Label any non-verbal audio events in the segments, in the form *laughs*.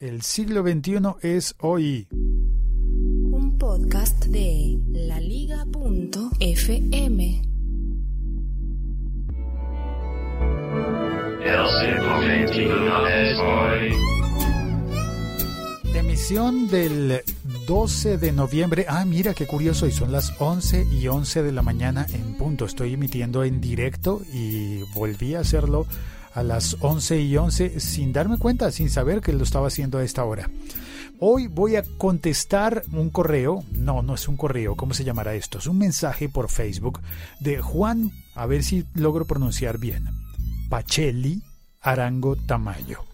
El siglo XXI es hoy. Un podcast de laliga.fm. El siglo XXI es hoy. Emisión del 12 de noviembre. Ah, mira qué curioso. Y son las 11 y 11 de la mañana en punto. Estoy emitiendo en directo y volví a hacerlo a las 11 y 11 sin darme cuenta, sin saber que lo estaba haciendo a esta hora. Hoy voy a contestar un correo, no, no es un correo, ¿cómo se llamará esto? Es un mensaje por Facebook de Juan, a ver si logro pronunciar bien, Pacelli Arango Tamayo.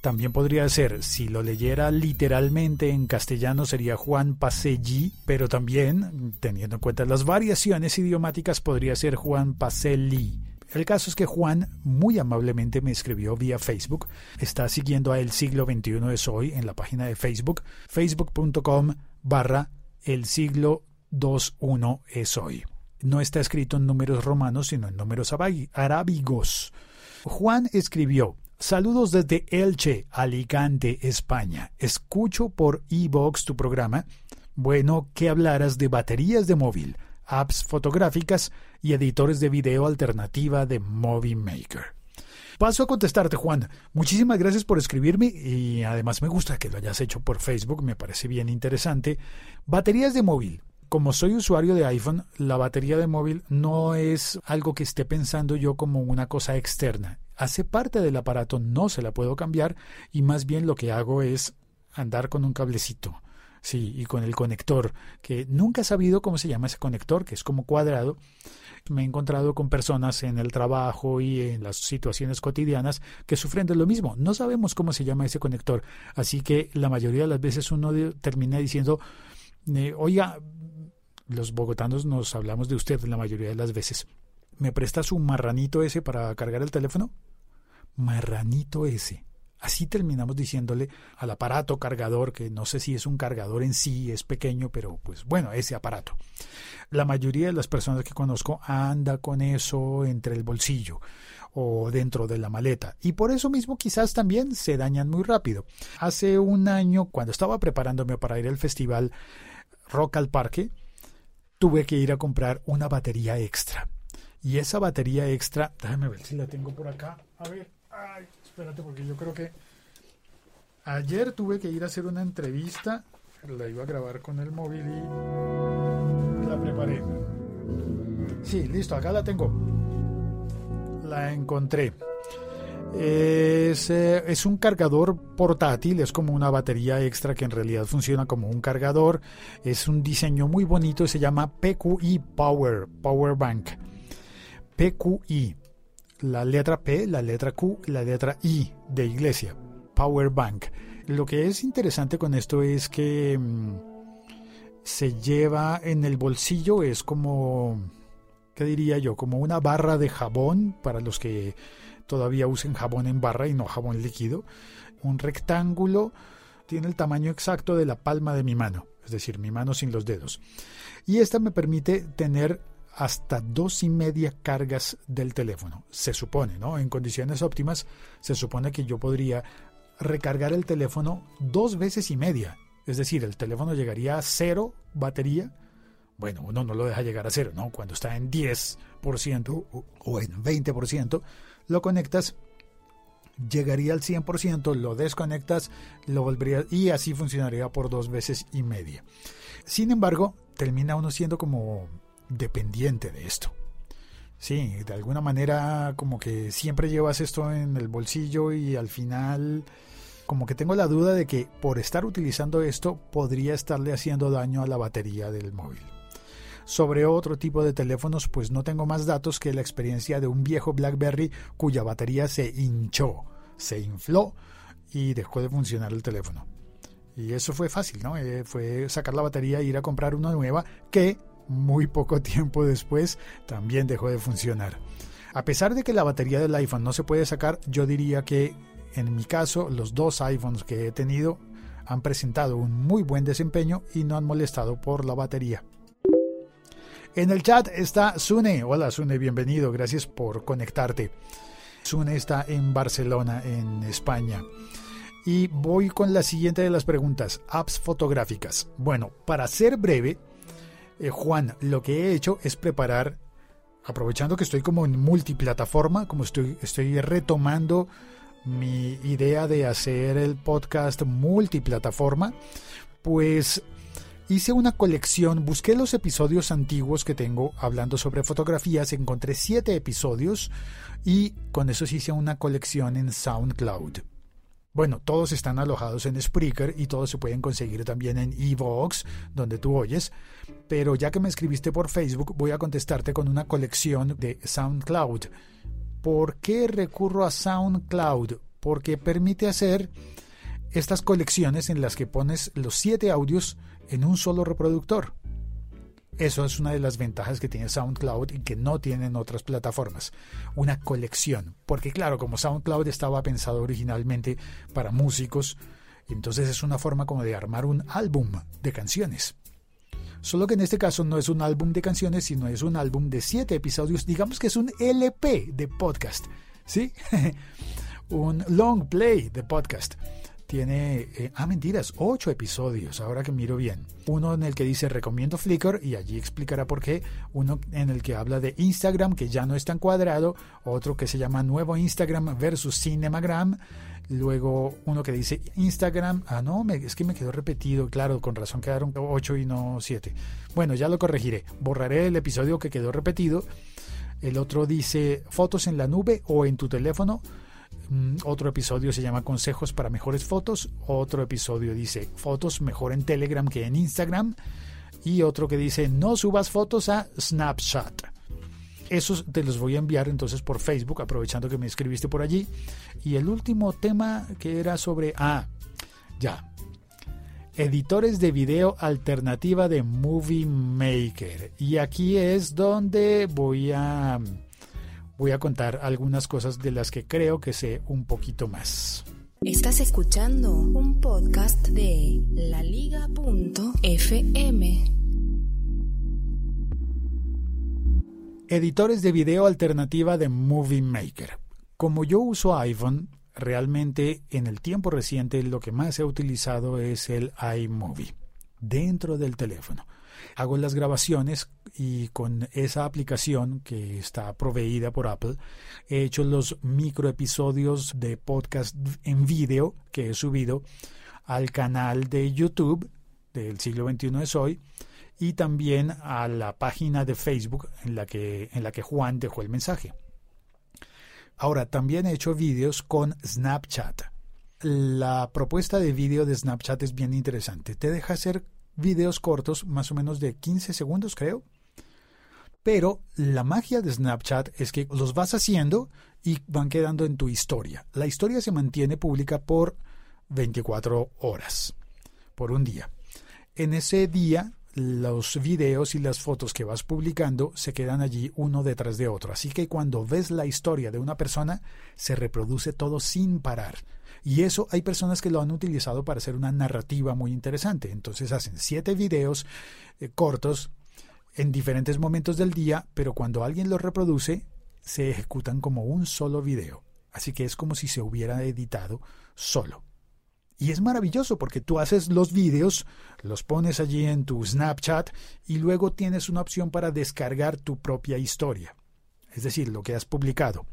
También podría ser, si lo leyera literalmente en castellano sería Juan Pacelli, pero también, teniendo en cuenta las variaciones idiomáticas, podría ser Juan Pacelli. El caso es que Juan muy amablemente me escribió vía Facebook. Está siguiendo a El Siglo XXI es hoy en la página de Facebook, facebook.com barra El Siglo 21 es hoy. No está escrito en números romanos, sino en números arábigos. Juan escribió, Saludos desde Elche, Alicante, España. Escucho por eBox tu programa. Bueno, que hablaras de baterías de móvil apps fotográficas y editores de video alternativa de Movie Maker. Paso a contestarte, Juan. Muchísimas gracias por escribirme y además me gusta que lo hayas hecho por Facebook, me parece bien interesante. Baterías de móvil. Como soy usuario de iPhone, la batería de móvil no es algo que esté pensando yo como una cosa externa. Hace parte del aparato, no se la puedo cambiar y más bien lo que hago es andar con un cablecito Sí, y con el conector, que nunca he sabido cómo se llama ese conector, que es como cuadrado. Me he encontrado con personas en el trabajo y en las situaciones cotidianas que sufren de lo mismo. No sabemos cómo se llama ese conector, así que la mayoría de las veces uno termina diciendo, eh, oiga, los bogotanos nos hablamos de usted la mayoría de las veces. ¿Me presta su marranito ese para cargar el teléfono? Marranito ese. Así terminamos diciéndole al aparato cargador, que no sé si es un cargador en sí, es pequeño, pero pues bueno, ese aparato. La mayoría de las personas que conozco anda con eso entre el bolsillo o dentro de la maleta. Y por eso mismo quizás también se dañan muy rápido. Hace un año, cuando estaba preparándome para ir al festival Rock al Parque, tuve que ir a comprar una batería extra. Y esa batería extra, déjame ver si la tengo por acá. A ver, ay, espérate, porque yo creo que ayer tuve que ir a hacer una entrevista, la iba a grabar con el móvil y la preparé. Sí, listo, acá la tengo. La encontré. Es, eh, es, un cargador portátil, es como una batería extra que en realidad funciona como un cargador. Es un diseño muy bonito, se llama PQI Power, Power Bank. PQI la letra P, la letra Q, la letra I de iglesia, Power Bank. Lo que es interesante con esto es que mm, se lleva en el bolsillo, es como, ¿qué diría yo? Como una barra de jabón para los que todavía usen jabón en barra y no jabón líquido. Un rectángulo tiene el tamaño exacto de la palma de mi mano, es decir, mi mano sin los dedos. Y esta me permite tener hasta dos y media cargas del teléfono. Se supone, ¿no? En condiciones óptimas, se supone que yo podría recargar el teléfono dos veces y media. Es decir, el teléfono llegaría a cero batería. Bueno, uno no lo deja llegar a cero, ¿no? Cuando está en 10% o en 20%, lo conectas, llegaría al 100%, lo desconectas, lo volvería y así funcionaría por dos veces y media. Sin embargo, termina uno siendo como dependiente de esto. Sí, de alguna manera como que siempre llevas esto en el bolsillo y al final como que tengo la duda de que por estar utilizando esto podría estarle haciendo daño a la batería del móvil. Sobre otro tipo de teléfonos pues no tengo más datos que la experiencia de un viejo BlackBerry cuya batería se hinchó, se infló y dejó de funcionar el teléfono. Y eso fue fácil, ¿no? Eh, fue sacar la batería e ir a comprar una nueva que muy poco tiempo después también dejó de funcionar. A pesar de que la batería del iPhone no se puede sacar, yo diría que en mi caso los dos iPhones que he tenido han presentado un muy buen desempeño y no han molestado por la batería. En el chat está Sune. Hola Sune, bienvenido. Gracias por conectarte. Sune está en Barcelona, en España. Y voy con la siguiente de las preguntas, apps fotográficas. Bueno, para ser breve, eh, Juan, lo que he hecho es preparar, aprovechando que estoy como en multiplataforma, como estoy, estoy retomando mi idea de hacer el podcast multiplataforma, pues hice una colección, busqué los episodios antiguos que tengo hablando sobre fotografías, encontré siete episodios y con eso hice una colección en SoundCloud. Bueno, todos están alojados en Spreaker y todos se pueden conseguir también en Evox, donde tú oyes. Pero ya que me escribiste por Facebook, voy a contestarte con una colección de SoundCloud. ¿Por qué recurro a SoundCloud? Porque permite hacer estas colecciones en las que pones los siete audios en un solo reproductor. Eso es una de las ventajas que tiene SoundCloud y que no tienen otras plataformas. Una colección. Porque claro, como SoundCloud estaba pensado originalmente para músicos, entonces es una forma como de armar un álbum de canciones. Solo que en este caso no es un álbum de canciones, sino es un álbum de siete episodios. Digamos que es un LP de podcast. ¿Sí? *laughs* un long play de podcast tiene, eh, ah, mentiras, ocho episodios, ahora que miro bien. Uno en el que dice recomiendo Flickr y allí explicará por qué. Uno en el que habla de Instagram, que ya no es tan cuadrado. Otro que se llama Nuevo Instagram versus Cinemagram. Luego uno que dice Instagram. Ah, no, es que me quedó repetido. Claro, con razón quedaron ocho y no siete. Bueno, ya lo corregiré. Borraré el episodio que quedó repetido. El otro dice fotos en la nube o en tu teléfono otro episodio se llama Consejos para mejores fotos. Otro episodio dice Fotos mejor en Telegram que en Instagram. Y otro que dice No subas fotos a Snapchat. Esos te los voy a enviar entonces por Facebook, aprovechando que me escribiste por allí. Y el último tema que era sobre... Ah, ya. Editores de video alternativa de Movie Maker. Y aquí es donde voy a voy a contar algunas cosas de las que creo que sé un poquito más. Estás escuchando un podcast de laliga.fm. Editores de video alternativa de Movie Maker. Como yo uso iPhone, realmente en el tiempo reciente lo que más he utilizado es el iMovie dentro del teléfono hago las grabaciones y con esa aplicación que está proveída por Apple he hecho los microepisodios de podcast en vídeo que he subido al canal de YouTube del siglo XXI es hoy y también a la página de Facebook en la que, en la que Juan dejó el mensaje. Ahora, también he hecho vídeos con Snapchat. La propuesta de vídeo de Snapchat es bien interesante. Te deja hacer videos cortos, más o menos de 15 segundos, creo. Pero la magia de Snapchat es que los vas haciendo y van quedando en tu historia. La historia se mantiene pública por 24 horas, por un día. En ese día, los videos y las fotos que vas publicando se quedan allí uno detrás de otro. Así que cuando ves la historia de una persona, se reproduce todo sin parar. Y eso hay personas que lo han utilizado para hacer una narrativa muy interesante. Entonces hacen siete videos eh, cortos en diferentes momentos del día, pero cuando alguien los reproduce, se ejecutan como un solo video. Así que es como si se hubiera editado solo. Y es maravilloso porque tú haces los videos, los pones allí en tu Snapchat y luego tienes una opción para descargar tu propia historia. Es decir, lo que has publicado.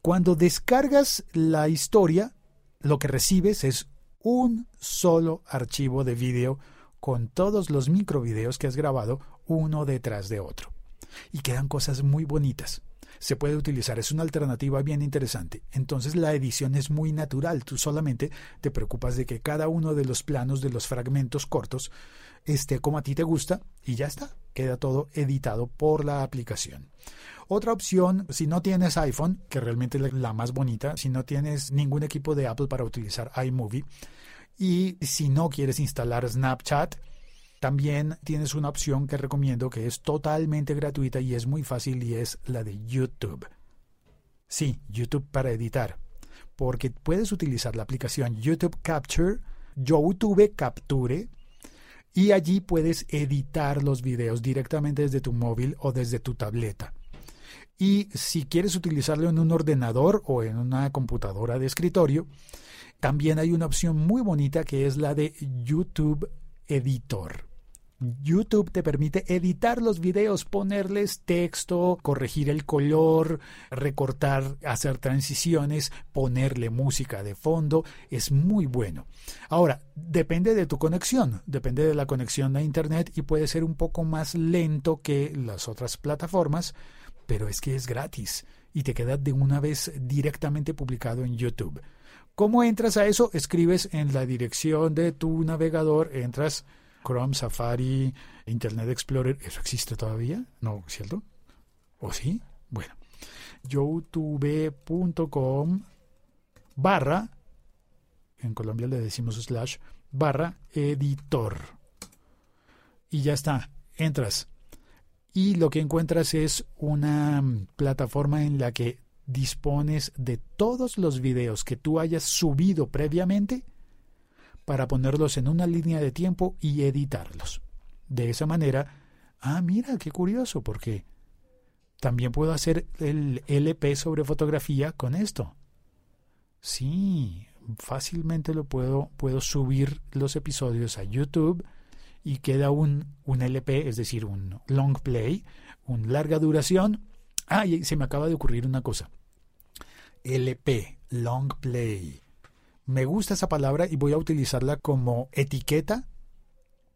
Cuando descargas la historia, lo que recibes es un solo archivo de vídeo con todos los microvideos que has grabado uno detrás de otro. Y quedan cosas muy bonitas. Se puede utilizar, es una alternativa bien interesante. Entonces la edición es muy natural, tú solamente te preocupas de que cada uno de los planos de los fragmentos cortos esté como a ti te gusta y ya está, queda todo editado por la aplicación. Otra opción, si no tienes iPhone, que realmente es la más bonita, si no tienes ningún equipo de Apple para utilizar iMovie, y si no quieres instalar Snapchat, también tienes una opción que recomiendo que es totalmente gratuita y es muy fácil y es la de YouTube. Sí, YouTube para editar. Porque puedes utilizar la aplicación YouTube Capture, YouTube Capture, y allí puedes editar los videos directamente desde tu móvil o desde tu tableta. Y si quieres utilizarlo en un ordenador o en una computadora de escritorio, También hay una opción muy bonita que es la de YouTube Editor. YouTube te permite editar los videos, ponerles texto, corregir el color, recortar, hacer transiciones, ponerle música de fondo. Es muy bueno. Ahora, depende de tu conexión, depende de la conexión a Internet y puede ser un poco más lento que las otras plataformas, pero es que es gratis y te queda de una vez directamente publicado en YouTube. ¿Cómo entras a eso? Escribes en la dirección de tu navegador, entras Chrome, Safari, Internet Explorer, ¿eso existe todavía? ¿No, cierto? ¿O sí? Bueno, youtube.com barra, en Colombia le decimos slash, barra editor. Y ya está, entras. Y lo que encuentras es una plataforma en la que dispones de todos los videos que tú hayas subido previamente para ponerlos en una línea de tiempo y editarlos. De esa manera, ah, mira, qué curioso, porque también puedo hacer el LP sobre fotografía con esto. Sí, fácilmente lo puedo, puedo subir los episodios a YouTube y queda un, un LP, es decir, un long play, un larga duración. Ah, y se me acaba de ocurrir una cosa. LP, long play. Me gusta esa palabra y voy a utilizarla como etiqueta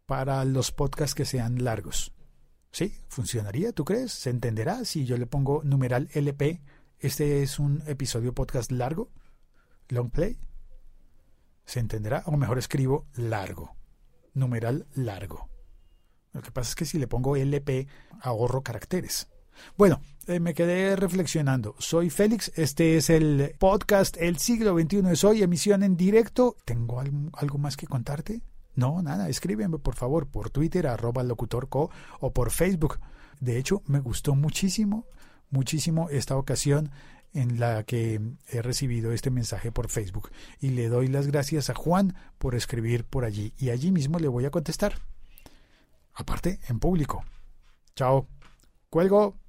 para los podcasts que sean largos. ¿Sí? ¿Funcionaría? ¿Tú crees? ¿Se entenderá si yo le pongo numeral LP? Este es un episodio podcast largo, long play. ¿Se entenderá? O mejor escribo largo, numeral largo. Lo que pasa es que si le pongo LP ahorro caracteres. Bueno, eh, me quedé reflexionando. Soy Félix, este es el podcast El siglo XXI es hoy, emisión en directo. ¿Tengo algo, más que contarte? No, nada, escríbeme por favor por Twitter, arroba locutorco o por Facebook. De hecho, me gustó muchísimo, muchísimo esta ocasión en la que he recibido este mensaje por Facebook. Y le doy las gracias a Juan por escribir por allí. Y allí mismo le voy a contestar. Aparte, en público. Chao. Cuelgo.